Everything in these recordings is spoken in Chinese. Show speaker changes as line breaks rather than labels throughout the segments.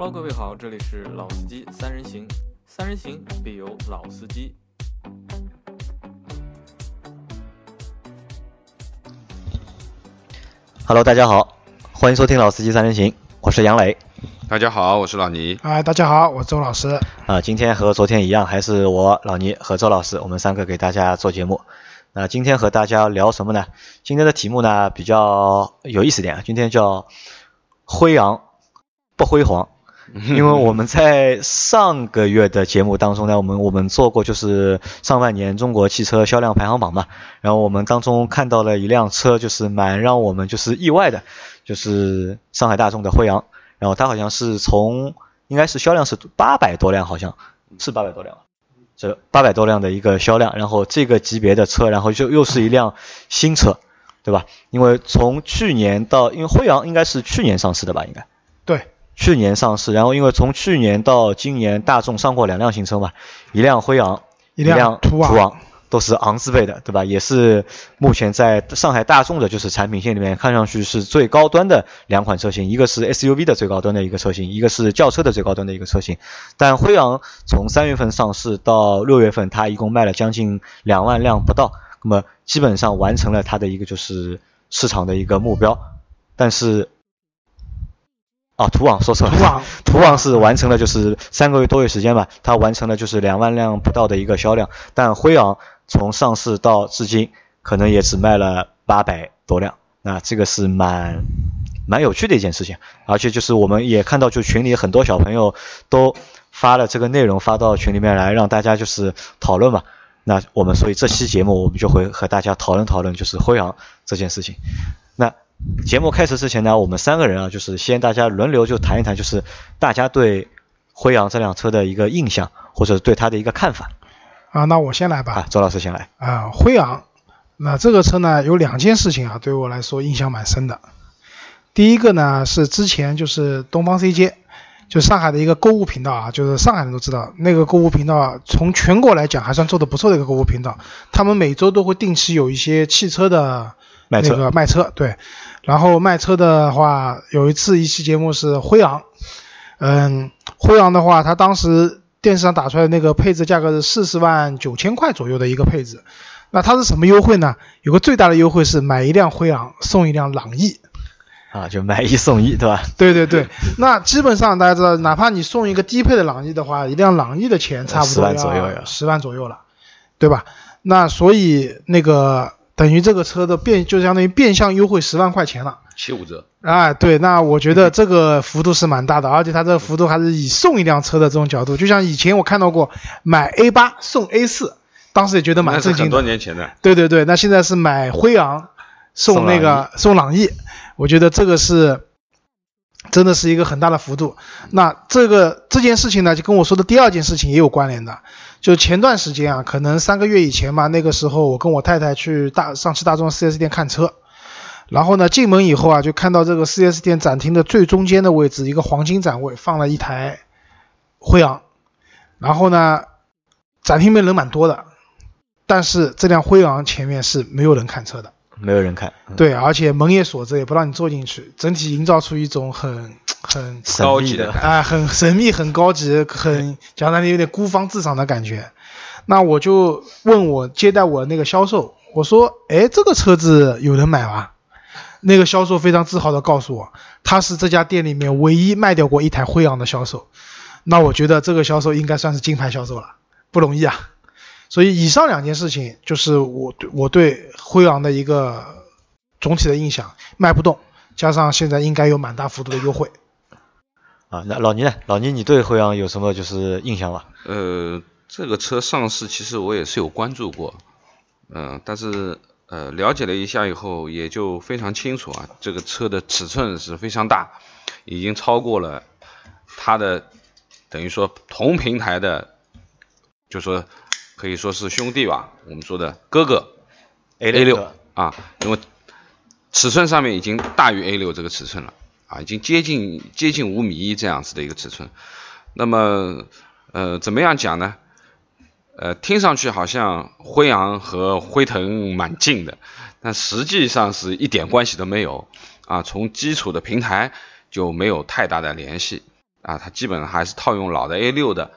Hello，各位好，这里是老司机三人行，三人行必有老司机。
Hello，大家好，欢迎收听老司机三人行，我是杨磊。
大家好，我是老倪。
啊，大家好，我周老师。
啊，今天和昨天一样，还是我老倪和周老师，我们三个给大家做节目。那今天和大家聊什么呢？今天的题目呢比较有意思点，今天叫辉昂不辉煌。因为我们在上个月的节目当中呢，我们我们做过就是上半年中国汽车销量排行榜嘛，然后我们当中看到了一辆车，就是蛮让我们就是意外的，就是上海大众的辉昂，然后它好像是从应该是销量是八百多辆，好像是八百多辆，这八百多辆的一个销量，然后这个级别的车，然后就又是一辆新车，对吧？因为从去年到，因为辉昂应该是去年上市的吧，应该。去年上市，然后因为从去年到今年，大众上过两辆新车嘛，一辆辉昂，
一辆
途昂，都是昂字辈的，对吧？也是目前在上海大众的就是产品线里面看上去是最高端的两款车型，一个是 SUV 的最高端的一个车型，一个是轿车的最高端的一个车型。但辉昂从三月份上市到六月份，它一共卖了将近两万辆不到，那么基本上完成了它的一个就是市场的一个目标，但是。啊，途昂说错了，
途昂，
途昂是完成了，就是三个月多月时间吧，它完成了就是两万辆不到的一个销量，但辉昂从上市到至今，可能也只卖了八百多辆，那这个是蛮蛮有趣的一件事情，而且就是我们也看到，就群里很多小朋友都发了这个内容发到群里面来，让大家就是讨论嘛，那我们所以这期节目我们就会和大家讨论讨论，就是辉昂这件事情，那。节目开始之前呢，我们三个人啊，就是先大家轮流就谈一谈，就是大家对辉昂这辆车的一个印象，或者对它的一个看法。
啊，那我先来吧。
啊，周老师先来。
啊，辉昂，那这个车呢，有两件事情啊，对我来说印象蛮深的。第一个呢，是之前就是东方 C 街就上海的一个购物频道啊，就是上海人都知道那个购物频道，从全国来讲还算做的不错的一个购物频道。他们每周都会定期有一些汽车的那个卖车，对。然后卖车的话，有一次一期节目是辉昂，嗯，辉昂的话，它当时电视上打出来的那个配置价格是四十万九千块左右的一个配置，那它是什么优惠呢？有个最大的优惠是买一辆辉昂送一辆朗逸，
啊，就买一送一，对吧？
对对对，那基本上大家知道，哪怕你送一个低配的朗逸的话，一辆朗逸的钱差不多
十万左右，
十万左右了，对吧？那所以那个。等于这个车的变就相当于变相优惠十万块钱了，
七五折。
哎，对，那我觉得这个幅度是蛮大的，而且它这个幅度还是以送一辆车的这种角度，就像以前我看到过买 A 八送 A 四，当时也觉得蛮震惊的。很
多年前的。
对对对，那现在是买辉昂送那个送朗逸，我觉得这个是真的是一个很大的幅度。那这个这件事情呢，就跟我说的第二件事情也有关联的。就前段时间啊，可能三个月以前吧，那个时候我跟我太太去大上汽大众 4S 店看车，然后呢进门以后啊，就看到这个 4S 店展厅的最中间的位置，一个黄金展位放了一台辉昂，然后呢展厅里面人蛮多的，但是这辆辉昂前面是没有人看车的。
没有人看，
对，而且门也锁着，也不让你坐进去，整体营造出一种很很
高级的，
哎，很神秘、很高级、很讲的有点孤芳自赏的感觉。那我就问我接待我那个销售，我说，哎，这个车子有人买吗？那个销售非常自豪的告诉我，他是这家店里面唯一卖掉过一台辉昂的销售。那我觉得这个销售应该算是金牌销售了，不容易啊。所以以上两件事情就是我对我对辉昂的一个总体的印象，卖不动，加上现在应该有蛮大幅度的优惠。
啊，那老倪呢？老倪，你对辉昂有什么就是印象吗？
呃，这个车上市其实我也是有关注过，嗯，但是呃了解了一下以后也就非常清楚啊，这个车的尺寸是非常大，已经超过了它的等于说同平台的，就说。可以说是兄弟吧，我们说的哥哥 A 六啊，因为尺寸上面已经大于 A 六这个尺寸了啊，已经接近接近五米一这样子的一个尺寸。那么呃，怎么样讲呢？呃，听上去好像辉昂和辉腾蛮近的，但实际上是一点关系都没有啊。从基础的平台就没有太大的联系啊，它基本上还是套用老的 A 六的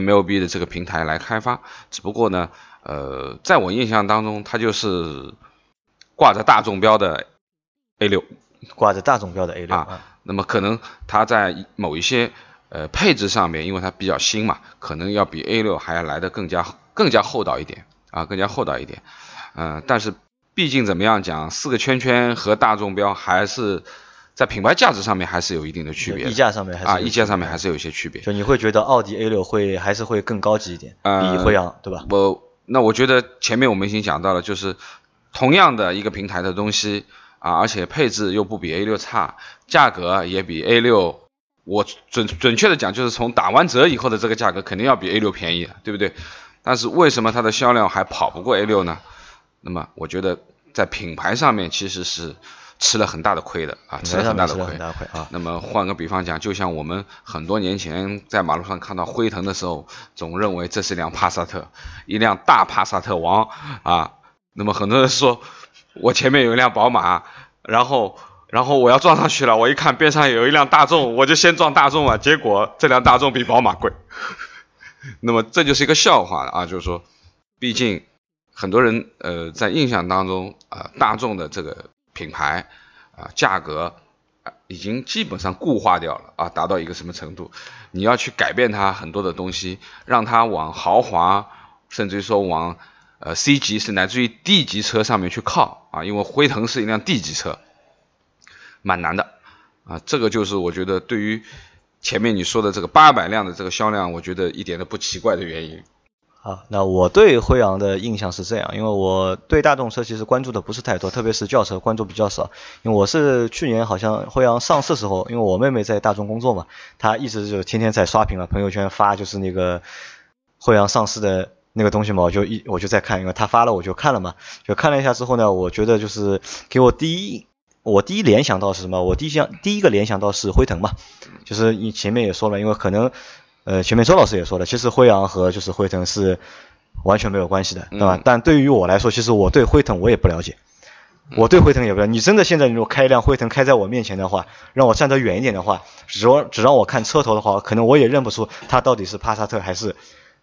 MLB 的这个平台来开发，只不过呢，呃，在我印象当中，它就是挂着大众标的 A 六，
挂着大众标的 A 六
啊，那么可能它在某一些呃配置上面，因为它比较新嘛，可能要比 A 六还要来的更加更加厚道一点啊，更加厚道一点，嗯，但是毕竟怎么样讲，四个圈圈和大众标还是。在品牌价值上面还是有一定的区别，
溢价上面还是
啊，溢价上面还是有一些区别。
就你会觉得奥迪 A 六会还是会更高级一点，比辉昂对吧？
我那我觉得前面我们已经讲到了，就是同样的一个平台的东西啊，而且配置又不比 A 六差，价格也比 A 六，我准准确的讲就是从打完折以后的这个价格肯定要比 A 六便宜，对不对？但是为什么它的销量还跑不过 A 六呢？那么我觉得在品牌上面其实是。吃了很大的亏的啊，吃了很大的亏
啊。
那么换个比方讲，就像我们很多年前在马路上看到辉腾的时候，总认为这是辆帕萨特，一辆大帕萨特王啊。那么很多人说，我前面有一辆宝马，然后然后我要撞上去了，我一看边上有一辆大众，我就先撞大众啊。结果这辆大众比宝马贵。那么这就是一个笑话啊，就是说，毕竟很多人呃在印象当中啊，大众的这个。品牌啊，价格啊，已经基本上固化掉了啊，达到一个什么程度？你要去改变它很多的东西，让它往豪华，甚至于说往呃 C 级，是乃至于 D 级车上面去靠啊，因为辉腾是一辆 D 级车，蛮难的啊。这个就是我觉得对于前面你说的这个八百辆的这个销量，我觉得一点都不奇怪的原因。
啊，那我对辉昂的印象是这样，因为我对大众车其实关注的不是太多，特别是轿车关注比较少。因为我是去年好像辉昂上市时候，因为我妹妹在大众工作嘛，她一直就天天在刷屏嘛，朋友圈发就是那个辉昂上市的那个东西嘛，我就一我就在看，因为她发了我就看了嘛，就看了一下之后呢，我觉得就是给我第一我第一联想到是什么？我第一想第一个联想到是辉腾嘛，就是你前面也说了，因为可能。呃，前面周老师也说了，其实辉昂和就是辉腾是完全没有关系的，对吧？但对于我来说，其实我对辉腾我也不了解，我对辉腾也不了解。你真的现在如果开一辆辉腾开在我面前的话，让我站得远一点的话，只只让我看车头的话，可能我也认不出它到底是帕萨特还是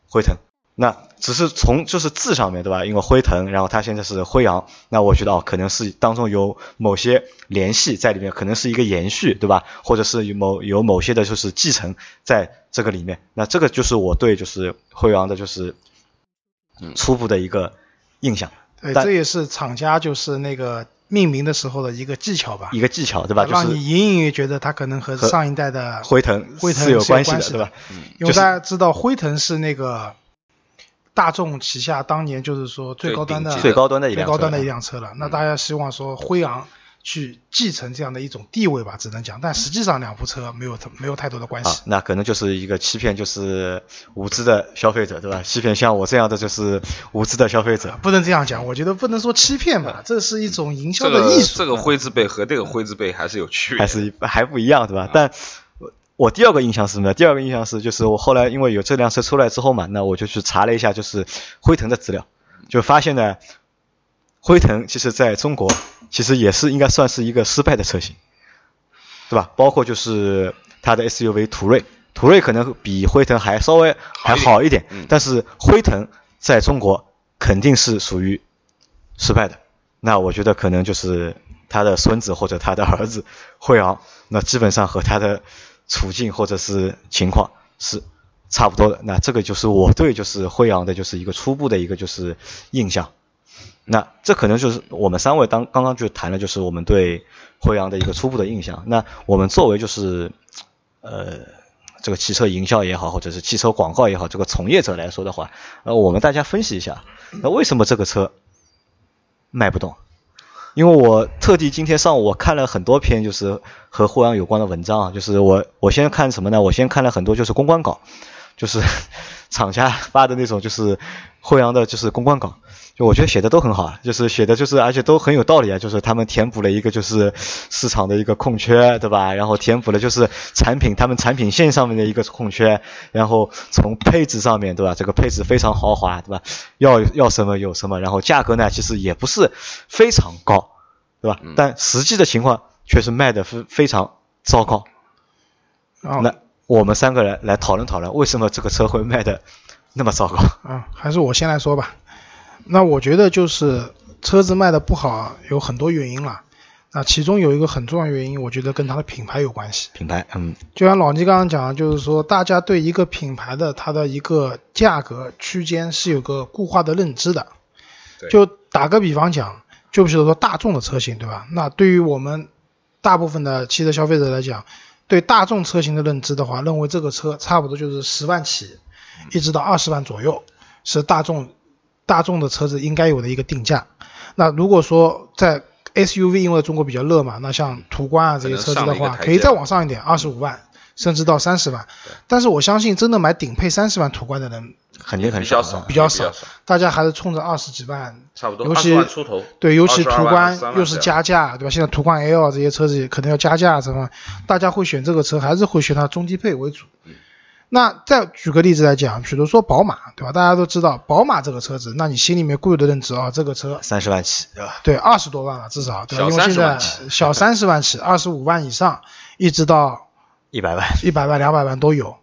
辉腾。那只是从就是字上面对吧？因为辉腾，然后它现在是辉昂，那我觉得哦，可能是当中有某些联系在里面，可能是一个延续，对吧？或者是有某有某些的就是继承在这个里面。那这个就是我对就是辉昂的就是初步的一个印象。
对，这也是厂家就是那个命名的时候的一个技巧吧？
一个技巧对吧？
让你隐隐约觉得它可能和上一代的
辉腾
辉腾
是有
关
系的，对吧？
因为大家知道辉腾是那个。大众旗下当年就是说最高端的
最高端的一
最高端的一辆车了，那大家希望说辉昂去继承这样的一种地位吧，只能讲，但实际上两部车没有没有太多的关系。
那可能就是一个欺骗，就是无知的消费者，对吧？欺骗像我这样的就是无知的消费者。
不能这样讲，我觉得不能说欺骗吧，这是一种营销的艺术。
这个灰字辈和这个灰字辈还是有区别，
还是还不一样，对吧？但。我第二个印象是什么？第二个印象是，就是我后来因为有这辆车出来之后嘛，那我就去查了一下，就是辉腾的资料，就发现呢，辉腾其实在中国其实也是应该算是一个失败的车型，对吧？包括就是它的 SUV 途锐，途锐可能比辉腾还稍微还好一点，但是辉腾在中国肯定是属于失败的。那我觉得可能就是他的孙子或者他的儿子辉昂，那基本上和他的。处境或者是情况是差不多的，那这个就是我对就是辉昂的就是一个初步的一个就是印象。那这可能就是我们三位当刚刚就谈了就是我们对辉昂的一个初步的印象。那我们作为就是呃这个汽车营销也好，或者是汽车广告也好，这个从业者来说的话，呃我们大家分析一下，那为什么这个车卖不动？因为我特地今天上午我看了很多篇就是和互联网有关的文章啊，就是我我先看什么呢？我先看了很多就是公关稿，就是 厂家发的那种就是惠阳的就是公关稿，就我觉得写的都很好，就是写的就是而且都很有道理啊，就是他们填补了一个就是市场的一个空缺，对吧？然后填补了就是产品他们产品线上面的一个空缺，然后从配置上面对吧？这个配置非常豪华对吧？要要什么有什么，然后价格呢其实也不是非常高。对吧？但实际的情况却是卖的非非常糟糕。
那
我们三个人来讨论讨论，为什么这个车会卖的那么糟糕？
啊，还是我先来说吧。那我觉得就是车子卖的不好有很多原因了。那其中有一个很重要原因，我觉得跟它的品牌有关系。
品牌，嗯，
就像老倪刚刚讲的，就是说大家对一个品牌的它的一个价格区间是有个固化的认知的。
对
就打个比方讲，就比如说大众的车型，对吧？那对于我们大部分的汽车消费者来讲，对大众车型的认知的话，认为这个车差不多就是十万起，一直到二十万左右，是大众大众的车子应该有的一个定价。那如果说在 SUV，因为中国比较热嘛，那像途观啊这些车子的话，
可
以再往上一点，二十五万甚至到三十万。但是我相信，真的买顶配三十万途观的人
肯定很
比较
少
少，
比较
少
少，大家还是冲着二十几万
差不多
尤其
20万出头。
对，尤其途观又是加价，对吧？现在途观 L 这些车子可能要加价，什么？大家会选这个车，还是会选它中低配为主。
嗯
那再举个例子来讲，比如说宝马，对吧？大家都知道宝马这个车子，那你心里面固有的认知啊，这个车
三十万起，对吧？
对二十多万了，至少对吧？
小30
因为现在
万起
小三十万起，二十五万以上，一直到
一百万，
一百万、两百万都有。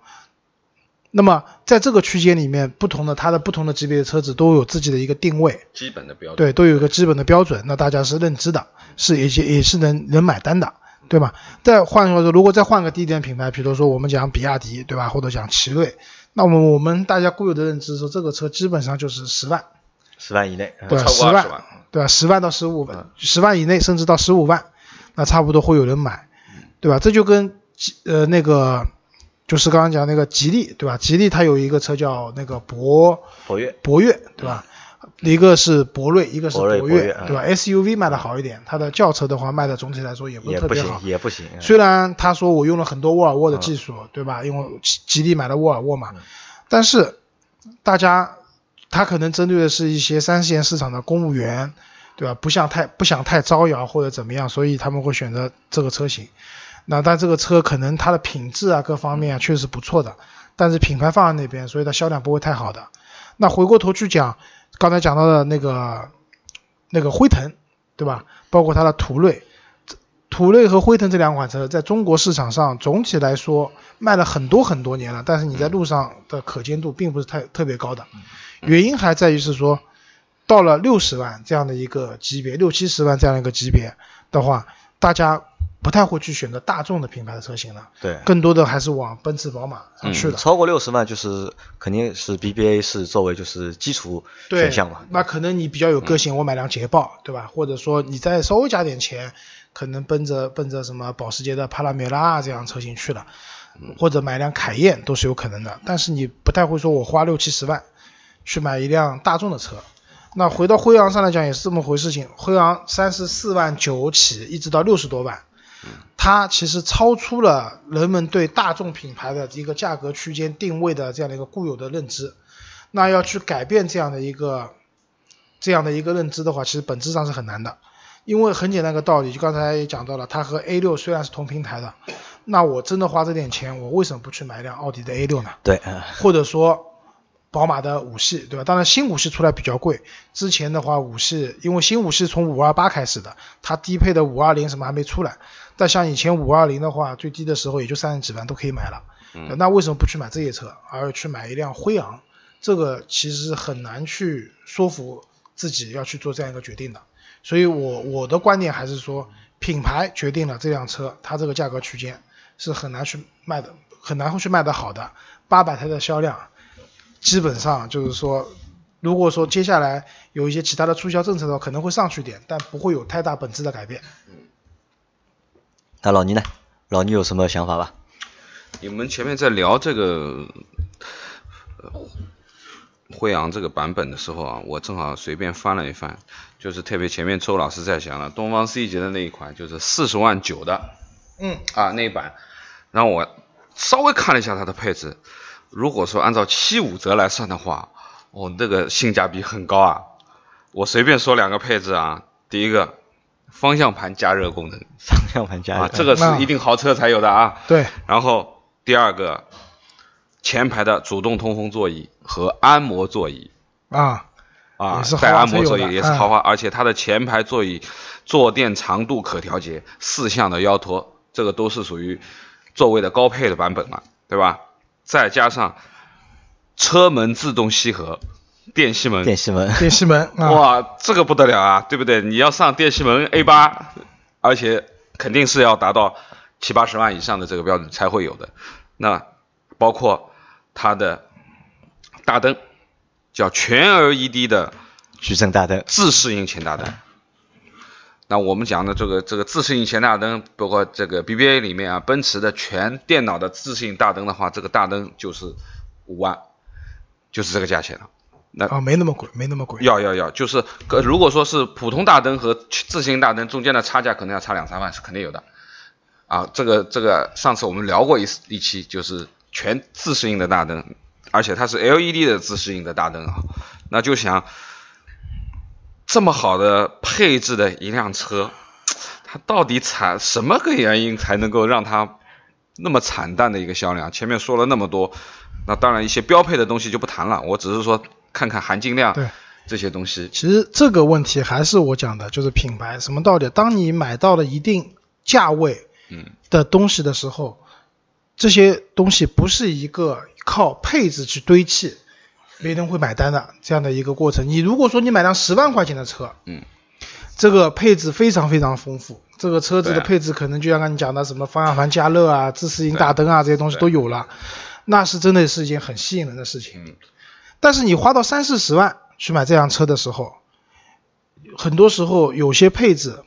那么在这个区间里面，不同的它的不同的级别的车子都有自己的一个定位，
基本的标准。
对，都有一个基本的标准，那大家是认知的，是也也也是能能买单的，对吧？再换句话说，如果再换个低点品牌，比如说我们讲比亚迪，对吧？或者讲奇瑞，那么我们大家固有的认知说，这个车基本上就是十万，
十万以内，嗯
对吧？十万
万，
对吧？十万到十五万，十万以内甚至到十五万，那差不多会有人买，对吧？这就跟吉呃那个就是刚刚讲那个吉利，对吧？吉利它有一个车叫那个博
博越，
博越，对吧？一个是博瑞，一个是
博越嗯
对吧？SUV 卖的好一点，它的轿车的话卖的总体来说也不是特别好。，
也不行。嗯
虽然他说我用了很多沃尔沃的技术，对吧？因为吉吉利买了沃尔沃嘛，但是大家他可能针对的是一些三线市场的公务员，对吧？不想太不想太招摇或者怎么样，所以他们会选择这个车型。那但这个车可能它的品质啊各方面啊确实不错的，但是品牌放在那边，所以它销量不会太好的。那回过头去讲，刚才讲到的那个那个辉腾，对吧？包括它的途锐，途锐和辉腾这两款车在中国市场上总体来说卖了很多很多年了，但是你在路上的可见度并不是太特别高的，原因还在于是说，到了六十万这样的一个级别，六七十万这样一个级别的话，大家不太会去选择大众的品牌的车型了，
对，
更多的还是往奔驰、宝马上去了。
超过六十万就是肯定是 BBA 是作为就是基础选项嘛。
那可能你比较有个性，我买辆捷豹，对吧？或者说你再稍微加点钱，可能奔着奔着什么保时捷的帕拉梅拉这样车型去了，或者买辆凯宴都是有可能的。但是你不太会说我花六七十万去买一辆大众的车。那回到辉昂上来讲也是这么回事情，辉昂三十四万九起，一直到六十多万，它其实超出了人们对大众品牌的一个价格区间定位的这样的一个固有的认知。那要去改变这样的一个这样的一个认知的话，其实本质上是很难的。因为很简单一个道理，就刚才也讲到了，它和 A 六虽然是同平台的，那我真的花这点钱，我为什么不去买一辆奥迪的 A 六呢？
对，嗯
或者说宝马的五系，对吧？当然新五系出来比较贵，之前的话五系，因为新五系从五二八开始的，它低配的五二零什么还没出来，但像以前五二零的话，最低的时候也就三十几万都可以买了，
嗯
那为什么不去买这些车，而去买一辆辉昂？这个其实很难去说服自己要去做这样一个决定的。所以我我的观点还是说，品牌决定了这辆车它这个价格区间是很难去卖的，很难会去卖的好的。八百台的销量，基本上就是说，如果说接下来有一些其他的促销政策的话，可能会上去点，但不会有太大本质的改变。
嗯那老倪呢？老倪有什么想法吧？
你们前面在聊这个呃辉昂这个版本的时候啊，我正好随便翻了一翻，就是特别前面周老师在讲了东方 C 级的那一款，就是四十万九的
嗯，
啊那一版，然后我稍微看了一下它的配置，如果说按照七五折来算的话，哦，那个性价比很高啊。我随便说两个配置啊，第一个方向盘加热功能
方向盘加热
啊，这个是一定豪车才有的啊。
对，
然后第二个，前排的主动通风座椅和按摩座椅
啊，
啊带按摩座椅也是
嗯
豪华，而且它的前排座椅坐垫长度可调节，四向的腰托，这个都是属于座位的高配的版本了。对吧？再加上车门自动吸合，电吸门，
电吸门，
电吸门啊，
哇，这个不得了啊，对不对？你要上电吸门 A 八，而且肯定是要达到七八十万以上的这个标准才会有的。那包括它的大灯，叫全 LED 的
矩阵大灯，
自适应前大灯。那我们讲的这个这个自适应前大灯，包括这个 BBA 里面啊，奔驰的全电脑的自适应大灯的话，这个大灯就是五万，就是这个价钱了。那
啊，没那么贵，没那么贵。
要要要，就是呃如果说是普通大灯和自适应大灯中间的差价可能要差两三万，是肯定有的。啊，这个这个上次我们聊过一一期，就是全自适应的大灯，而且它是 LED 的自适应的大灯啊，那就想这么好的配置的一辆车，它到底惨什么个原因才能够让它那么惨淡的一个销量？前面说了那么多，那当然一些标配的东西就不谈了，我只是说看看含金量
对
这些东西。
其实这个问题还是我讲的，就是品牌什么道理？当你买到了一定价位
嗯
的东西的时候，这些东西不是一个靠配置去堆砌，别人会买单的这样的一个过程。你如果说你买辆十万块钱的车，
嗯，
这个配置非常非常丰富，这个车子的配置可能就像刚才你讲的什么方向盘加热啊、自适应大灯啊这些东西都有了，那是真的是一件很吸引人的事情。
嗯
但是你花到三四十万去买这辆车的时候，很多时候有些配置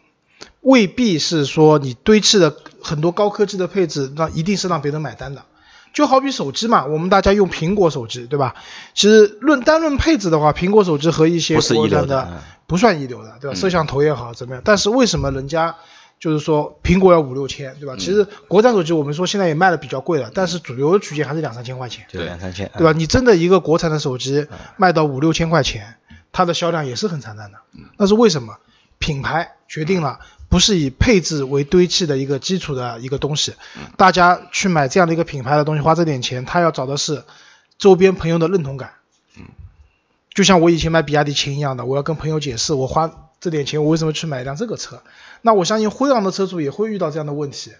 未必是说你堆砌的很多高科技的配置，那一定是让别人买单的。就好比手机嘛，我们大家用苹果手机，对吧？其实论单论配置的话，苹果手机和一些国产
一流的。嗯
不算一流的，对吧？
嗯
摄像头也好怎么样？但是为什么人家就是说苹果要五六千，
嗯
对吧？其实国产手机我们说现在也卖的比较贵了，但是主流的区间还是两三千块钱。
对两三千，
对吧？你真的一个国产的手机
嗯
卖到五六千块钱，它的销量也是很惨淡的。那是为什么？品牌决定了不是以配置为堆砌的一个基础的一个东西，大家去买这样的一个品牌的东西，花这点钱，他要找的是周边朋友的认同感。就像我以前买比亚迪秦一样的，我要跟朋友解释我花这点钱我为什么去买一辆这个车。那我相信辉昂的车主也会遇到这样的问题，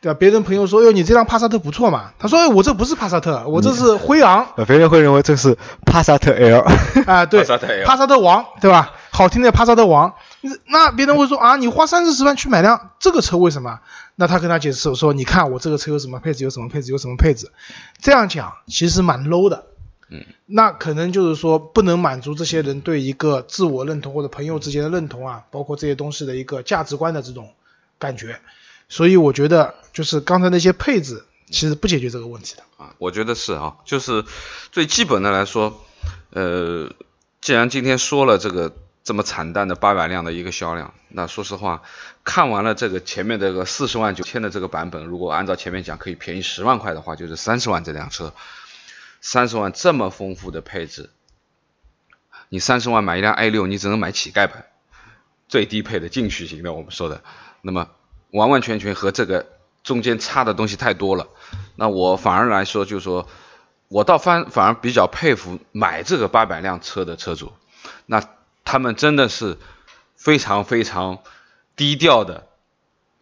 对吧？别人朋友说，哟，你这辆帕萨特不错嘛？他说，哎，我这不是帕萨特，我这是辉昂
呃，别人会认为这是帕萨特 L，
啊，对，
帕萨特 L
帕萨特王，对吧？好听的帕萨特王，那别人会说啊，你花三四十万去买辆这个车，为什么？那他跟他解释说，你看我这个车有什么配置，有什么配置，有什么配置，这样讲其实蛮 low 的。
嗯，
那可能就是说不能满足这些人对一个自我认同或者朋友之间的认同啊，包括这些东西的一个价值观的这种感觉。所以我觉得就是刚才那些配置其实不解决这个问题的。
啊，我觉得是啊，就是最基本的来说，呃，既然今天说了这个这么惨淡的八百辆的一个销量，那说实话，看完了这个前面这个四十万九千的这个版本，如果按照前面讲可以便宜十万块的话，就是三十万这辆车，三十万这么丰富的配置，你三十万买一辆 A 六，你只能买乞丐版，最低配的进取型的我们说的，那么完完全全和这个中间差的东西太多了。那我反而来说，就是说我倒反反而比较佩服买这个八百辆车的车主，那他们真的是非常非常低调的，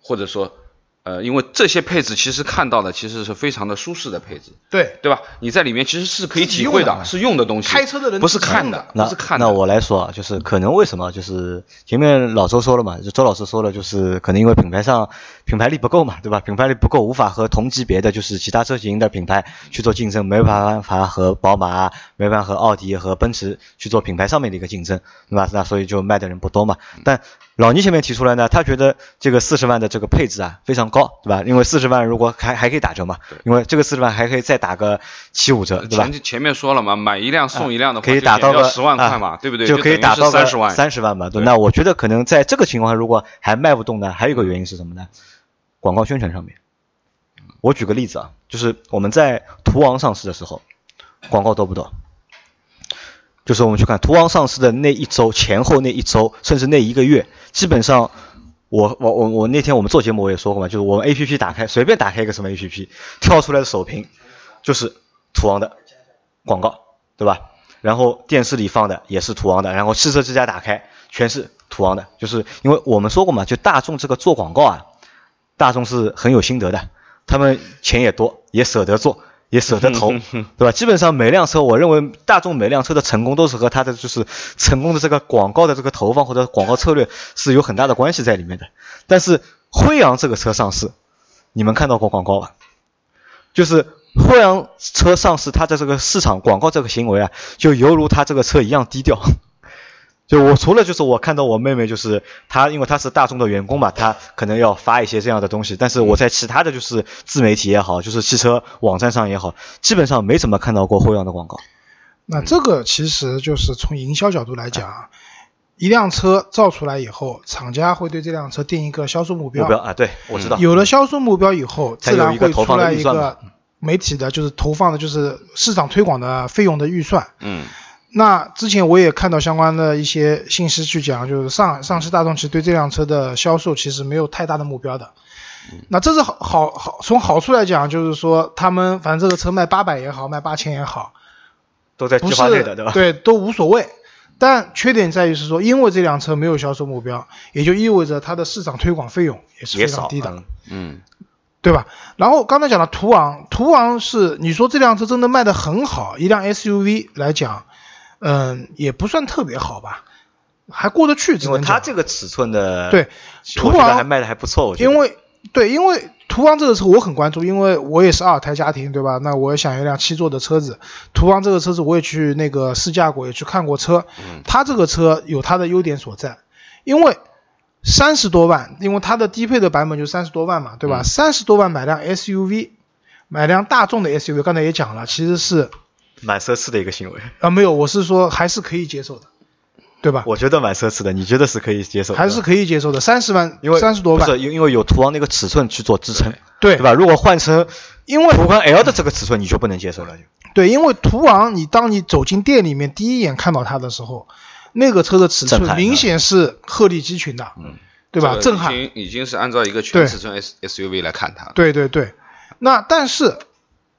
或者说呃，因为这些配置其实看到的其实是非常的舒适的配置，
对，
对吧？你在里面其实是可以体会的，
用的
是用的东西，
开车的人
不是看的，不是看的。
那我来说啊，就是可能为什么，就是前面老周说了嘛，就周老师说了，就是可能因为品牌上品牌力不够嘛，对吧？品牌力不够，无法和同级别的就是其他车型的品牌去做竞争，没办法和宝马、没办法和奥迪和奔驰去做品牌上面的一个竞争，对吧？那所以就卖的人不多嘛。但老倪前面提出来呢，他觉得这个四十万的这个配置啊非常高，对吧？因为四十万如果还还可以打折嘛，因为这个四十万还可以再打个七五折，对吧？
前前面说了嘛，买一辆送一辆的话，
可以打到个
十万块嘛，
啊
对不对？
就可以打到
三十万。
三十万嘛。对，
对
那我觉得可能在这个情况下，如果还卖不动呢，还有一个原因是什么呢？广告宣传上面。我举个例子啊，就是我们在途昂上市的时候，广告多不多？就是我们去看途昂上市的那一周前后那一周，甚至那一个月，基本上我我我我那天我们做节目我也说过嘛，就是我们 A P P 打开随便打开一个什么 A P P，跳出来的首屏就是途昂的广告，对吧？然后电视里放的也是途昂的，然后汽车之家打开全是途昂的，就是因为我们说过嘛，就大众这个做广告啊，大众是很有心得的，他们钱也多，也舍得做，也舍得投，对吧？基本上每辆车，我认为大众每辆车的成功都是和它的就是成功的这个广告的这个投放或者广告策略是有很大的关系在里面的。但是辉昂这个车上市，你们看到过广告吧？就是辉昂车上市，它的这个市场广告这个行为啊，就犹如它这个车一样低调。就我除了就是我看到我妹妹就是她，因为她是大众的员工嘛，她可能要发一些这样的东西，但是我在其他的就是自媒体也好，就是汽车网站上也好，基本上没怎么看到过辉昂的广告。
那这个其实就是从营销角度来讲啊，一辆车造出来以后，厂家会对这辆车定一个销售目标。
目标啊，对，我知道。
有了销售目标以后，自然会出来一
个
媒体的，就是投放的，就是市场推广的费用的预算。
嗯。
那之前我也看到相关的一些信息去讲，就是上上汽大众其实对这辆车的销售其实没有太大的目标的。那这是好好好从好处来讲，就是说他们反正这个车卖八百也好，卖八千也好，
都在计划内的，对吧？
对，都无所谓。但缺点在于是说，因为这辆车没有销售目标，也就意味着它的市场推广费用也是非常低的，
嗯，
对吧？然后刚才讲了途昂，途昂是你说这辆车真的卖的很好，一辆 SUV 来讲。嗯，也不算特别好吧，还过得去。
因为它这个尺寸的，
对，途昂
还卖的还不错。我觉
得，因为对，因为途昂这个车我很关注，因为我也是二胎家庭，对吧？那我也想要一辆七座的车子。途昂这个车子我也去那个试驾过，也去看过车。嗯。它这个车有它的优点所在，因为三十多万，因为它的低配的版本就三十多万嘛，对吧？三十多万买辆 SUV，买辆大众的 SUV，刚才也讲了，其实是。
蛮奢侈的一个行为
啊，没有，我是说还是可以接受的，对吧？
我觉得蛮奢侈的，你觉得是可以接受？
还是可以接受的，三十万，
因为
三十多万，
不是因为有途昂那个尺寸去做支撑，
对
对吧？如果换成因为途观 L 的这个尺寸，你就不能接受了，就
对，因为途昂，你当你走进店里面第一眼看到它的时候，那个车的尺寸明显是鹤立鸡群的，嗯，对吧？震撼，
已经已经是按照一个全尺寸 S SUV 来看它，
对对对，那但是。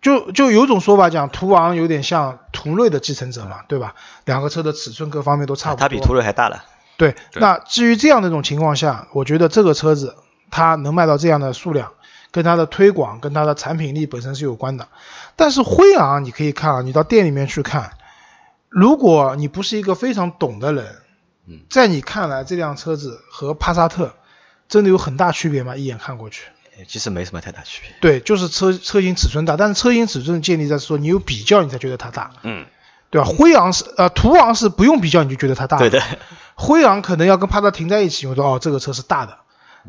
就就有种说法讲，途昂有点像途锐的继承者嘛，对吧？两个车的尺寸各方面都差不多。
它比途锐还大了。
对，那至于这样的一种情况下，我觉得这个车子它能卖到这样的数量，跟它的推广、跟它的产品力本身是有关的。但是辉昂，你可以看啊，你到店里面去看，如果你不是一个非常懂的人，在你看来这辆车子和帕萨特真的有很大区别吗？一眼看过去。
其实没什么太大区别，
对，就是车车型尺寸大，但是车型尺寸建立在说你有比较你才觉得它大，
嗯，
对吧？辉昂是呃途昂是不用比较你就觉得它大，
对的，
辉昂可能要跟帕萨特停在一起，我说哦这个车是大的。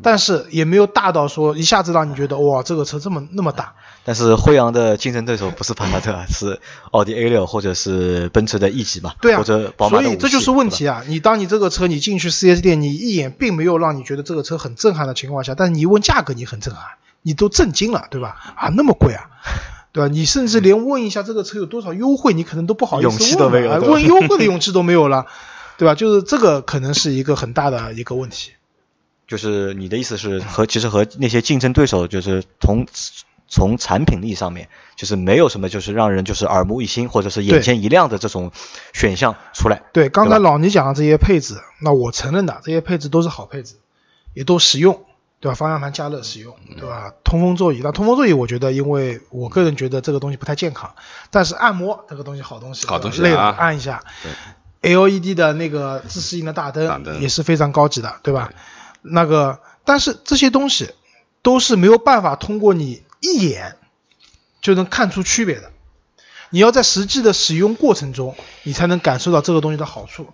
但是也没有大到说一下子让你觉得哇，这个车这么那么大。
但是辉昂的竞争对手不是帕萨特，是奥迪 A 六或者是奔驰的 E 级嘛？
对啊，
或者宝马
所以这就是问题啊！你当你这个车你进去 4S 店，你一眼并没有让你觉得这个车很震撼的情况下，但是你一问价格，你很震撼，你都震惊了，对吧？啊，那么贵啊，对吧？你甚至连问一下这个车有多少优惠，你可能都不好意思问，问优惠的勇气都没有了，对吧？就是这个可能是一个很大的一个问题。
就是你的意思是和其实和那些竞争对手就是从从产品力上面就是没有什么就是让人就是耳目一新或者是眼前一亮的这种选项出来。
对，刚才老倪讲的这些配置，那我承认的这些配置都是好配置，也都实用，对吧？方向盘加热实用，对吧？通风座椅，那通风座椅我觉得，因为我个人觉得这个东西不太健康，但是按摩这个东西好东西，
好东西
累了按一下。
对
，LED 的那个自适应的大灯也是非常高级的，对吧？那个，但是这些东西都是没有办法通过你一眼就能看出区别的，你要在实际的使用过程中，你才能感受到这个东西的好处。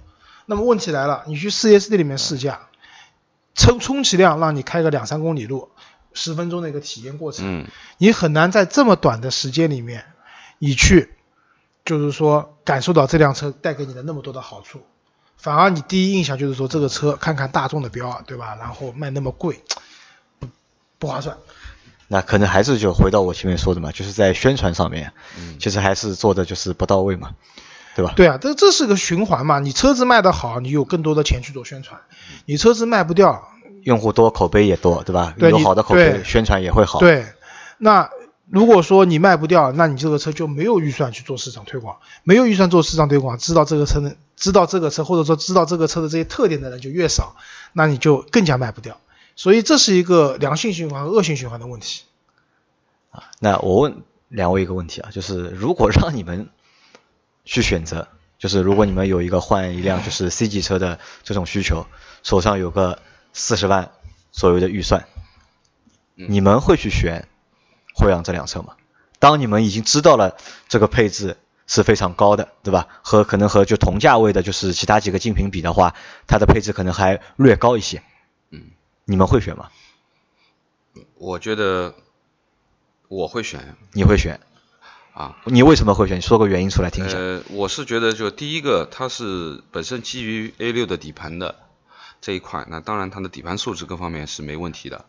那么问题来了，你去 4S 店里面试驾，充充其量让你开个两三公里路，十分钟的一个体验过程，你很难在这么短的时间里面，你去就是说感受到这辆车带给你的那么多的好处。反而你第一印象就是说这个车看看大众的标，对吧？然后卖那么贵，不不划算。
那可能还是就回到我前面说的嘛，就是在宣传上面，其实还是做的就是不到位嘛，对吧？
对啊，这这是个循环嘛。你车子卖得好，你有更多的钱去做宣传；你车子卖不掉，
用户多，口碑也多，对吧？
有
好的口碑，宣传也会好。
对，那。如果说你卖不掉，那你这个车就没有预算去做市场推广，没有预算做市场推广，知道这个车的，知道这个车或者说知道这个车的这些特点的人就越少，那你就更加卖不掉。所以这是一个良性循环和恶性循环的问题。
啊，那我问两位一个问题啊，就是如果让你们去选择，就是如果你们有一个换一辆就是 C 级车的这种需求，手上有个四十万左右的预算，你们会去选辉昂这辆车吗？当你们已经知道了这个配置是非常高的，对吧？和可能和就同价位的，就是其他几个竞品比的话，它的配置可能还略高一些。
嗯，
你们会选吗？
我觉得我会选
你会选？
啊，
你为什么会选？你说个原因出来听一下。
呃，我是觉得就第一个，它是本身基于 A 六的底盘的这一块，那当然它的底盘素质各方面是没问题的，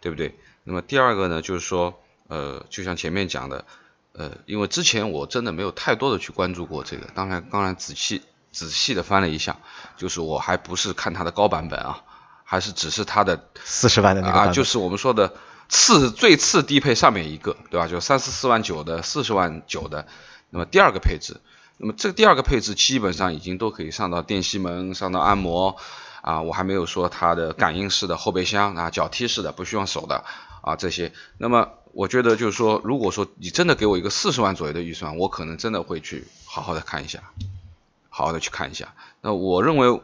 对不对？那么第二个呢，就是说，呃，就像前面讲的，呃，因为之前我真的没有太多的去关注过这个，当然，当然仔细仔细的翻了一下，就是我还不是看它的高版本啊，还是只是它的
四十万的那个
啊，就是我们说的次最次低配上面一个，对吧？就三十四万九的、四十万九的，那么第二个配置，那么这个第二个配置基本上已经都可以上到电吸门、上到按摩啊，我还没有说它的感应式的后备箱啊、脚踢式的不需要手的啊这些。那么我觉得就是说，如果说你真的给我一个四十万左右的预算，我可能真的会去好好的看一下，好好的去看一下。那我认为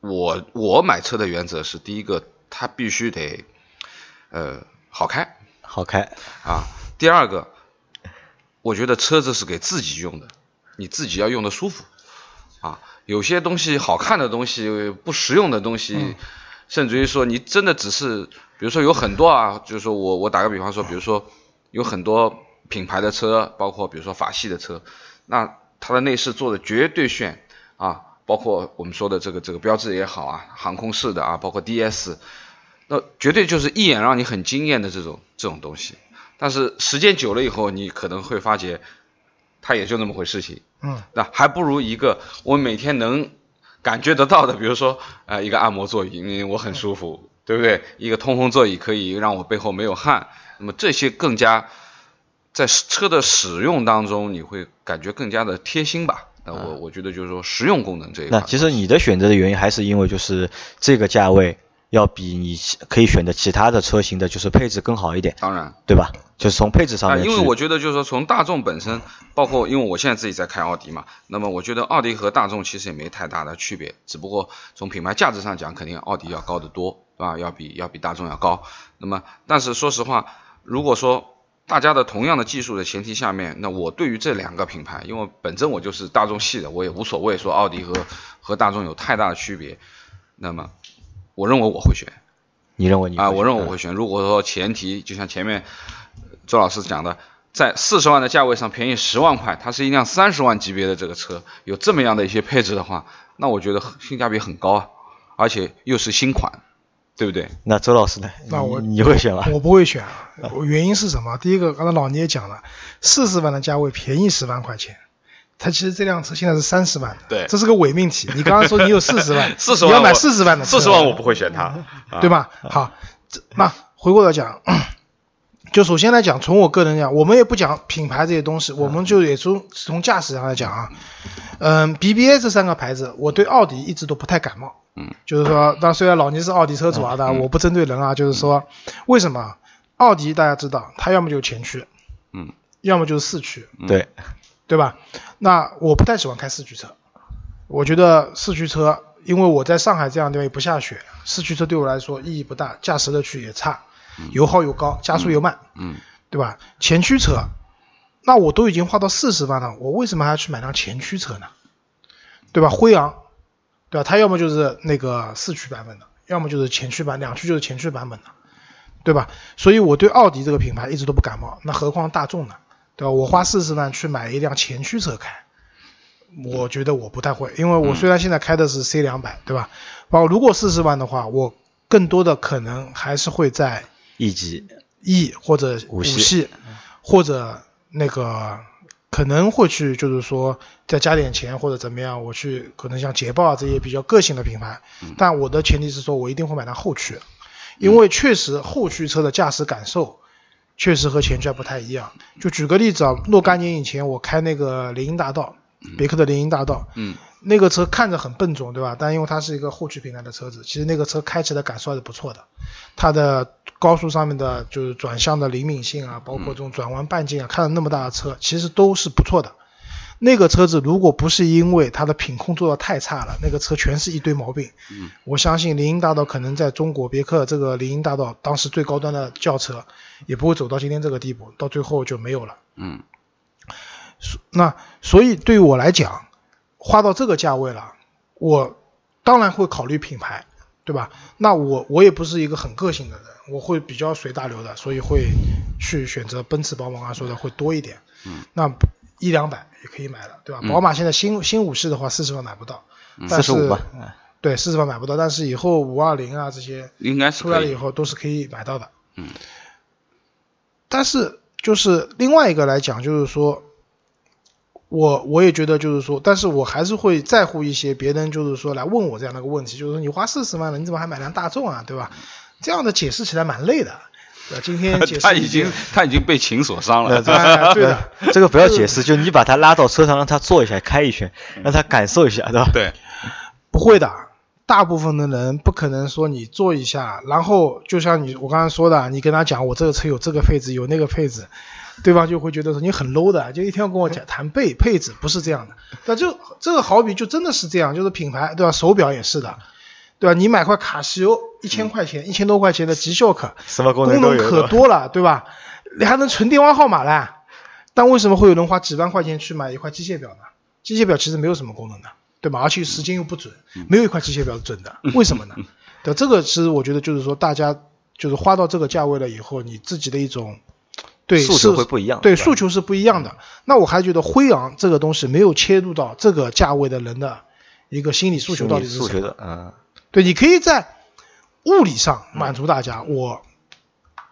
我我买车的原则是，第一个它必须得呃好开
好开，
啊，第二个我觉得车子是给自己用的，你自己要用的舒服啊。有些东西好看的东西，不实用的东西，甚至于说你真的只是，比如说有很多啊，就是说我我打个比方说，比如说有很多品牌的车，包括比如说法系的车，那它的内饰做的绝对炫啊，包括我们说的这个这个标志也好啊，航空式的啊，包括 DS，那绝对就是一眼让你很惊艳的这种这种东西。但是时间久了以后，你可能会发觉，它也就那么回事情。
嗯，
那还不如一个我每天能感觉得到的，比如说呃一个按摩座椅，因为我很舒服，对不对？一个通风座椅可以让我背后没有汗，那么这些更加在车的使用当中，你会感觉更加的贴心吧？那我我觉得就是说实用功能这一块。
那其实你的选择的原因还是因为就是这个价位要比你可以选的其他的车型的就是配置更好一点，
当然。
对吧？就是从配置上
啊，
面去，
因为我觉得就是说，从大众本身，包括因为我现在自己在开奥迪嘛，那么我觉得奥迪和大众其实也没太大的区别，只不过从品牌价值上讲，肯定奥迪要高得多，对吧？要比要比大众要高。那么，但是说实话，如果说大家的同样的技术的前提下面，那我对于这两个品牌，因为本身我就是大众系的，我也无所谓说奥迪和和大众有太大的区别。那么，我认为我会选。
你认为你
啊，我认为
为
我会选。如果说前提就像前面周老师讲的，在四十万的价位上便宜十万块，它是一辆三十万级别的这个车，有这么样的一些配置的话，那我觉得性价比很高啊，而且又是新款，对不对？
那周老师呢？
那我
你你会选吗？
我不会选，我原因是什么？第一个，刚才老聂也讲了，四十万的价位便宜十万块钱，它其实这辆车现在是三十万，
对
这是个伪命题。你刚刚说你有四十万，
四十万
你要买四十万的车
，40万我不会选它，啊
对吧？好，这那回过来讲，就首先来讲，从我个人讲，我们也不讲品牌这些东西，我们就也从从驾驶上来讲啊，嗯，BBA 这三个牌子，我对奥迪一直都不太感冒，
嗯，
就是说，那虽然老倪是奥迪车主啊，但我不针对人啊，就是说，为什么奥迪大家知道，它要么就是前驱，
嗯，
要么就是四驱，
对，
对吧？那我不太喜欢开四驱车，我觉得四驱车，因为我在上海这样的地方也不下雪，四驱车对我来说意义不大，驾驶乐趣也差，油耗又高，加速又慢，
嗯
对吧？前驱车，那我都已经花到四十万了，我为什么还要去买辆前驱车呢？对吧？辉昂，对吧？它要么就是那个四驱版本的，要么就是前驱版，两驱就是前驱版本的，对吧？所以我对奥迪这个品牌一直都不感冒，那何况大众呢？对吧？我花四十万去买一辆前驱车开，我觉得我不太会，因为我虽然现在开的是 C 两百，对吧？包括如果四十万的话，我更多的可能还是会在
E 级
E 或者
五系
五系，或者那个可能会去，就是说再加点钱或者怎么样，我去可能像捷豹啊这些比较个性的品牌，但我的前提是说我一定会买它后驱，因为确实后驱车的驾驶感受确实和前驱还不太一样。就举个例子啊，若干年以前我开那个林荫大道，别克的林荫大道，
嗯
那个车看着很笨重，对吧？但因为它是一个后驱平台的车子，其实那个车开起来感受还是不错的。它的高速上面的就是转向的灵敏性啊，包括这种转弯半径啊，看着那么大的车，其实都是不错的。那个车子如果不是因为它的品控做的太差了，那个车全是一堆毛病。
嗯，
我相信林荫大道可能在中国别克这个林荫大道当时最高端的轿车，也不会走到今天这个地步，到最后就没有了。
嗯，
那所以对于我来讲，花到这个价位了，我当然会考虑品牌，对吧？那我我也不是一个很个性的人，我会比较随大流的，所以会去选择奔驰、宝马，刚才说的会多一点。
嗯，
那一两百也可以买了，对吧？
嗯
宝马现在新新五系的话，四十万买不到，
嗯
但是
四十五
对，四十万买不到，但是以后五二零啊这些
应该是
出来了以。后都是可以买到的。
嗯，
但是就是另外一个来讲，就是说，我我也觉得就是说，但是我还是会在乎一些别人就是说来问我这样的一个问题，就是说你花四十万了，你怎么还买辆大众啊，对吧？这样的解释起来蛮累的。对今天解释
他已经他已经被情所伤了。
哎对的，
这个不要解释，就你把他拉到车上，让他坐一下，开一圈，让他感受一下，对吧？
对，
不会的，大部分的人不可能说你坐一下，然后就像你我刚才说的，你跟他讲我这个车有这个配置，有那个配置，对方就会觉得说你很 low 的，就一天要跟我讲谈配配置，不是这样的。那就这个好比就真的是这样，就是品牌对吧？手表也是的，对吧？你买块卡西欧一千块钱、一千多块钱的 G Shock，
什么功
功能
能都有，对吧
可多了，对吧？你还能存电话号码嘞。但为什么会有人花几万块钱去买一块机械表呢？机械表其实没有什么功能的，对吧？而且时间又不准，没有一块机械表是准的，为什么呢？对，这个其实我觉得就是说，大家就是花到这个价位了以后，你自己的一种对
诉求
是
会不一样
对诉求是不一样的。那我还觉得辉昂这个东西没有切入到这个价位的人的一个心理诉求到底是什么？
的，嗯，
对，你可以在物理上满足大家，我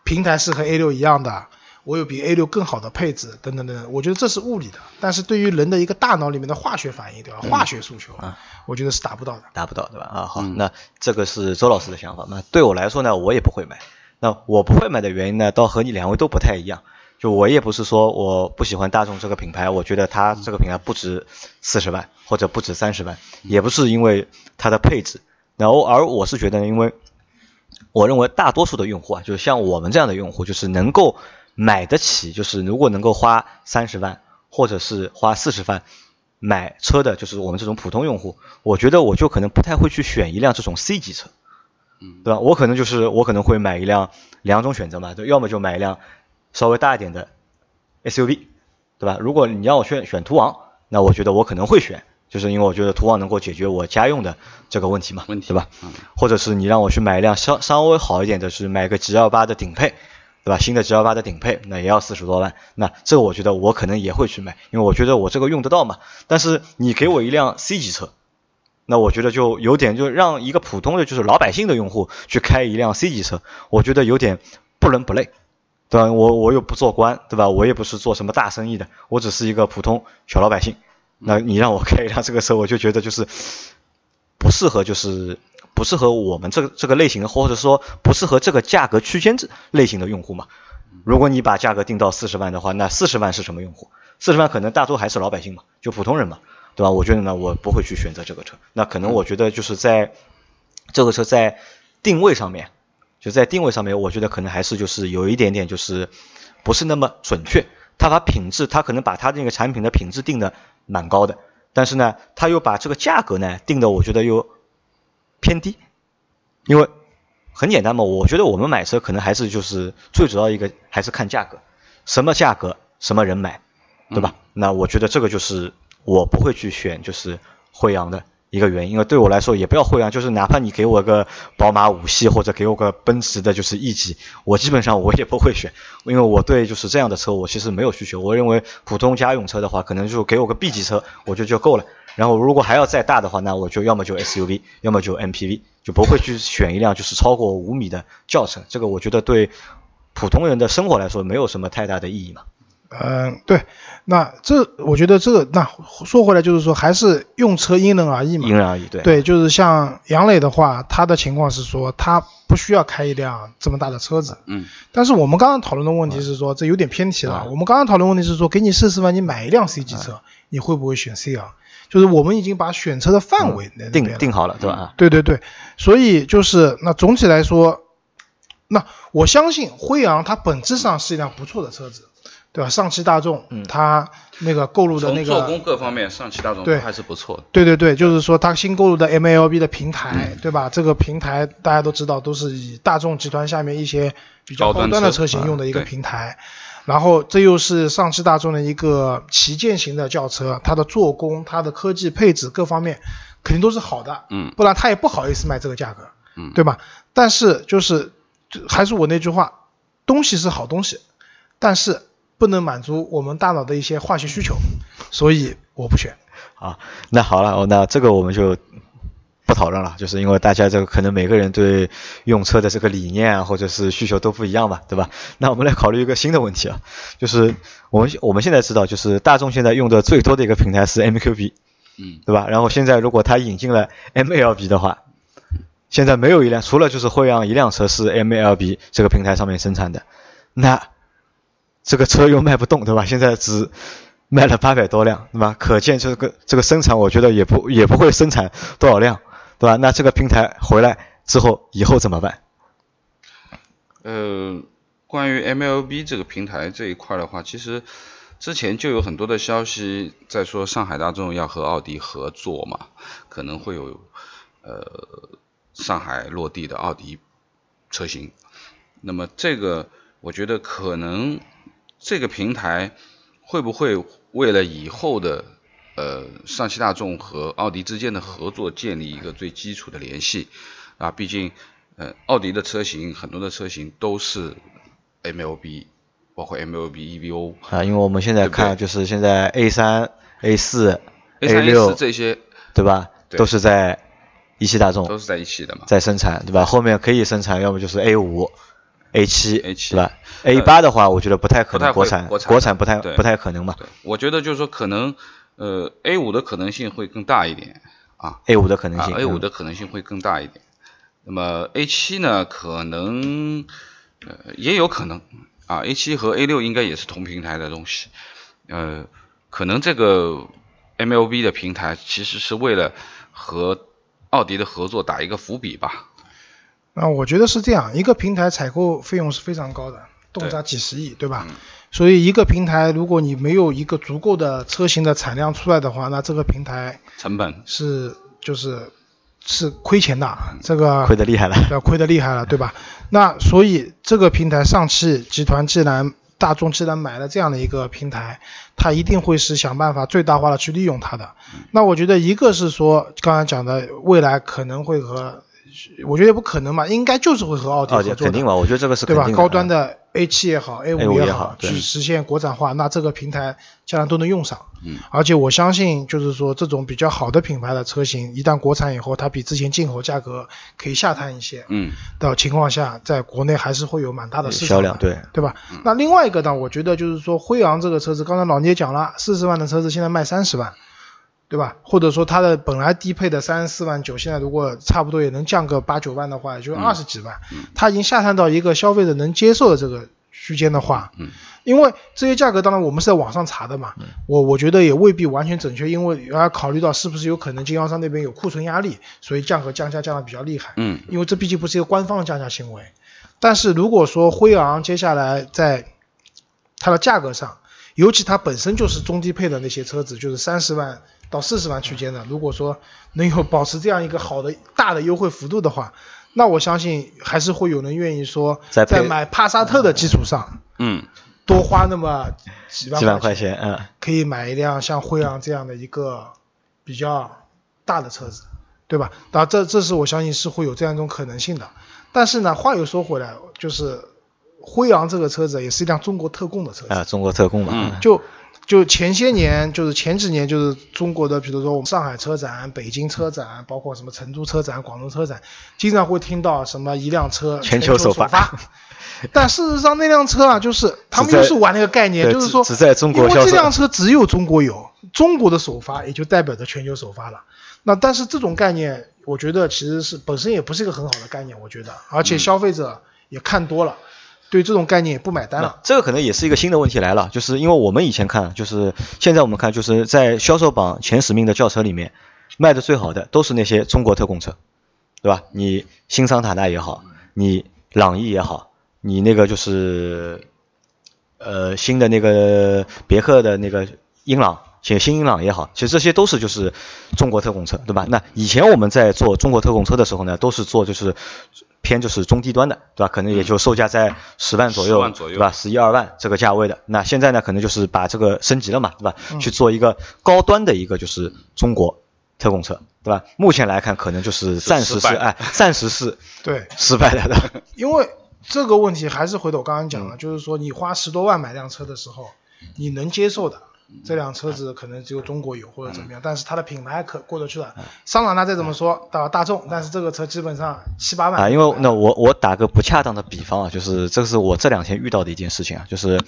平台是和 A 六一样的，我有比 A 六更好的配置，等等等等，我觉得这是物理的。但是对于人的一个大脑里面的化学反应，对吧？化学诉求，
啊
我觉得是达不到的。
达不到，对吧？啊，好，
嗯
那这个是周老师的想法。那对我来说呢，我也不会买。那我不会买的原因呢，倒和你两位都不太一样。就我也不是说我不喜欢大众这个品牌，我觉得它这个品牌不值四十万或者不值三十万，也不是因为它的配置。然后，而我是觉得，因为我认为大多数的用户啊，就是像我们这样的用户，就是能够买得起，就是如果能够花三十万或者是花四十万买车的，就是我们这种普通用户，我觉得我就可能不太会去选一辆这种 C 级车，
嗯
对吧？我可能就是我可能会买一辆两种选择嘛，对，要么就买一辆稍微大一点的 SUV，对吧？如果你让我选选途昂，那我觉得我可能会选，就是因为我觉得途昂能够解决我家用的这个问题嘛，
问题
对吧？
嗯
或者是你让我去买一辆稍稍微好一点的，是买个 G L 八的顶配，对吧？新的 G L 八的顶配，那也要四十多万，那这个我觉得我可能也会去买，因为我觉得我这个用得到嘛。但是你给我一辆 C 级车，那我觉得就有点就让一个普通的就是老百姓的用户去开一辆 C 级车，我觉得有点不伦不类，对吧？我我又不做官，对吧？我也不是做什么大生意的，我只是一个普通小老百姓。那你让我开一辆这个车，我就觉得就是不适合，就是不适合我们这个这个类型的，或者说不适合这个价格区间这类型的用户嘛。如果你把价格定到四十万的话，那四十万是什么用户？四十万可能大多还是老百姓嘛，就普通人嘛，对吧？我觉得呢，我不会去选择这个车。那可能我觉得就是在这个车在定位上面，就在定位上面，我觉得可能还是就是有一点点就是不是那么准确。他把品质，他可能把他那个产品的品质定的蛮高的，但是呢，他又把这个价格呢定的我觉得又偏低，因为很简单嘛，我觉得我们买车可能还是就是最主要一个还是看价格，什么价格什么人买，对吧？那我觉得这个就是我不会去选就是辉阳的一个原因，因为对我来说也不要辉昂，就是哪怕你给我个宝马五系或者给我个奔驰的就是 E 级，我基本上我也不会选，因为我对就是这样的车我其实没有需求，我认为普通家用车的话，可能就给我个 B 级车我觉得就够了。然后如果还要再大的话，那我就要么就 SUV，要么就 MPV，就不会去选一辆就是超过五米的轿车。这个我觉得对普通人的生活来说没有什么太大的意义嘛。
嗯，对，那这我觉得这个那说回来就是说，还是用车因人而异嘛。
因人而异，对。
对，就是像杨磊的话，他的情况是说他不需要开一辆这么大的车子。
嗯
但是我们刚刚讨论的问题是说，这有点偏题了。
嗯
我们刚刚讨论问题是说，给你四十万，你买一辆 C 级车，你会不会选 C 啊？就是我们已经把选车的范围那
定定好了，对吧？
对对对，所以就是那总体来说，那我相信辉昂它本质上是一辆不错的车子。对吧？上汽大众，嗯它那个购入的那个
做工各方面，上汽大众
对
还是不错的。
对对对，就是说它新购入的 MLB 的平台，对吧？这个平台大家都知道，都是以大众集团下面一些比较高端的车型用的一个平台。然后这又是上汽大众的一个旗舰型的轿车，它的做工、它的科技配置各方面肯定都是好的，
嗯，
不然它也不好意思卖这个价格，
嗯，
对吧？但是就是还是我那句话，东西是好东西，但是。不能满足我们大脑的一些化学需求，所以我不选。
啊，那好了，哦，那这个我们就不讨论了，就是因为大家这个可能每个人对用车的这个理念啊，或者是需求都不一样嘛，对吧？那我们来考虑一个新的问题啊，就是我们我们现在知道，就是大众现在用的最多的一个平台是 MQB，
嗯，
对吧？然后现在如果它引进了 MLB 的话，现在没有一辆，除了就是辉昂一辆车是 MLB 这个平台上面生产的，那。这个车又卖不动，对吧？现在只卖了八百多辆，对吧？可见这个这个生产，我觉得也不也不会生产多少辆，对吧？那这个平台回来之后，以后怎么办？
呃，关于 MLB 这个平台这一块的话，其实之前就有很多的消息在说上海大众要和奥迪合作嘛，可能会有呃上海落地的奥迪车型。那么这个，我觉得可能。这个平台会不会为了以后的呃上汽大众和奥迪之间的合作建立一个最基础的联系啊？毕竟呃奥迪的车型很多的车型都是 MLB，包括 MLB EVO
啊，因为我们现在看就是现在 A 三、A 四、
A
六
这些
对吧？都是在一汽大众
都是在一起的嘛，
在生产对吧？后面可以生产，要么就是 A 五。A 七
，A 七，
对吧？A 八的话，我觉得不太可能国
产，
国产不太不太可能嘛。
我觉得就是说，可能呃 A 五的可能性会更大一点啊
，A 五的可能性
，A 五的可能性会更大一点。那么 A 七呢，可能呃也有可能啊，A 七和 A 六应该也是同平台的东西，呃，可能这个 MLB 的平台其实是为了和奥迪的合作打一个伏笔吧。
那我觉得是这样，一个平台采购费用是非常高的，动辄几十亿，对吧？所以一个平台，如果你没有一个足够的车型的产量出来的话，那这个平台
成本
是就是是亏钱的，这个
亏得厉害了，
要亏得厉害了，对吧？那所以这个平台，上汽集团既然大众既然买了这样的一个平台，它一定会是想办法最大化的去利用它的。那我觉得一个是说刚才讲的，未来可能会和。我觉得也不可能嘛，应该就是会和奥迪合作，
肯定嘛，我觉得这个是
对吧？高端的 A 七也好
，A
五
也
好，去实现国产化，那这个平台将来都能用上。
嗯，
而且我相信，就是说这种比较好的品牌的车型，一旦国产以后，它比之前进口价格可以下探一些。
嗯，
的情况下，在国内还是会有蛮大的市
场销量，对
对吧？那另外一个呢，我觉得就是说辉昂这个车子，刚才老聂讲了，四十万的车子现在卖三十万。对吧？或者说它的本来低配的三十四万九，现在如果差不多也能降个八九万的话，也就二十几万。它已经下探到一个消费者能接受的这个区间的话，
嗯，
因为这些价格当然我们是在网上查的嘛，我我觉得也未必完全准确，因为要考虑到是不是有可能经销商那边有库存压力，所以降和降价降的比较厉害。
嗯，
因为这毕竟不是一个官方的降价行为。但是如果说辉昂接下来在它的价格上，尤其它本身就是中低配的那些车子，就是三十万。到四十万区间的，如果说能有保持这样一个好的大的优惠幅度的话，那我相信还是会有人愿意说，在买帕萨特的基础上，
嗯，
多花那么几万
几万块钱，嗯，
可以买一辆像辉昂这样的一个比较大的车子，对吧？那这这是我相信是会有这样一种可能性的。但是呢，话又说回来，就是辉昂这个车子也是一辆中国特供的车子
啊，中国特供嘛，
就。就前些年，就是前几年，就是中国的，比如说我们上海车展、北京车展，包括什么成都车展、广州车展，经常会听到什么一辆车全球首发。但事实上，那辆车啊，就是他们又是玩那个概念，就是说，
只在中国
因为这辆车只有中国有，中国的首发也就代表着全球首发了。那但是这种概念，我觉得其实是本身也不是一个很好的概念，我觉得，而且消费者也看多了。对这种概念不买单了。
这个可能也是一个新的问题来了，就是因为我们以前看，就是现在我们看，就是在销售榜前十名的轿车里面，卖的最好的都是那些中国特供车，对吧？你新桑塔纳也好，你朗逸也好，你那个就是呃新的那个别克的那个英朗。且新英朗也好，其实这些都是就是中国特供车，对吧？那以前我们在做中国特供车的时候呢，都是做就是偏就是中低端的，对吧？可能也就售价在十万左右，对吧？十一二万这个价位的。那现在呢，可能就是把这个升级了嘛，对吧？去做一个高端的一个就是中国特供车，对吧？目前来看，可能就是暂时是哎，暂时是
对
失败了的。
因为这个问题还是回头刚刚讲了，就是说你花十多万买辆车的时候，你能接受的。这辆车子可能只有中国有或者怎么样，但是它的品牌可过得去了。桑塔纳再怎么说到大众，但是这个车基本上七八万。
啊，因为那我我打个不恰当的比方啊，就是这是我这两天遇到的一件事情啊，就是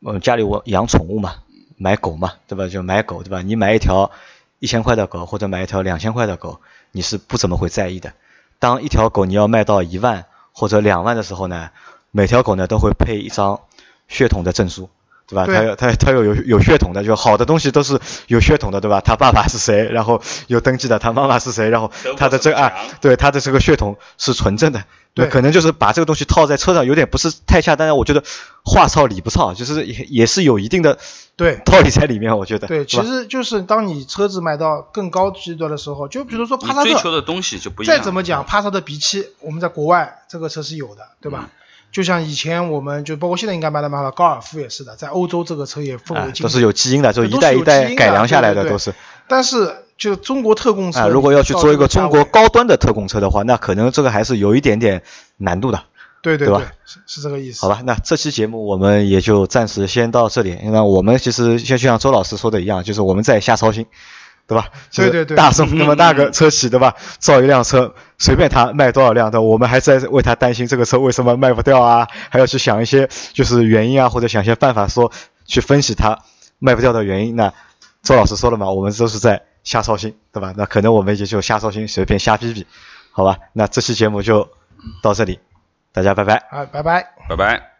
嗯家里我养宠物嘛，买狗嘛，对吧？就买狗对吧？你买一条一千块的狗或者买一条两千块的狗，你是不怎么会在意的。当一条狗你要卖到一万或者两万的时候呢，每条狗呢都会配一张血统的证书。对吧？他有他他有有有血统的，就好的东西都是有血统的，对吧？他爸爸是谁，然后有登记的，他妈妈是谁，然后他的这个啊，对他的这个血统是纯正的。对，可能就是把这个东西套在车上，有点不是太恰当。我觉得话糙理不糙，就是也也是有一定的
对
道理在里面。我觉得
对，其实就是当你车子买到更高级的的时候，就比如说帕萨特，
追求的东西就不一样。
再怎么讲，帕萨特 B 七，我们在国外这个车是有的，对吧？就像以前我们就包括现在应该卖的蛮好，高尔夫也是的，在欧洲这个车也奉为
都是有基因的，就一代一代改良下来的都是。
但是就中国特供车啊，
如果要去做一个中国高端的特供车的话，那可能这个还是有一点点难度的。
对
对对？
是是这个意思。
好吧，那这期节目我们也就暂时先到这里。因为我们其实就像周老师说的一样，就是我们在瞎操心。对吧？
对对对，
大众那么大个车企，对吧？造一辆车，随便他卖多少辆的，我们还在为他担心这个车为什么卖不掉啊？还要去想一些就是原因啊，或者想一些办法说去分析它卖不掉的原因。那周老师说了嘛，我们都是在瞎操心，对吧？那可能我们也就瞎操心，随便瞎逼逼，好吧？那这期节目就到这里，大家拜拜。
好，拜拜，
拜拜。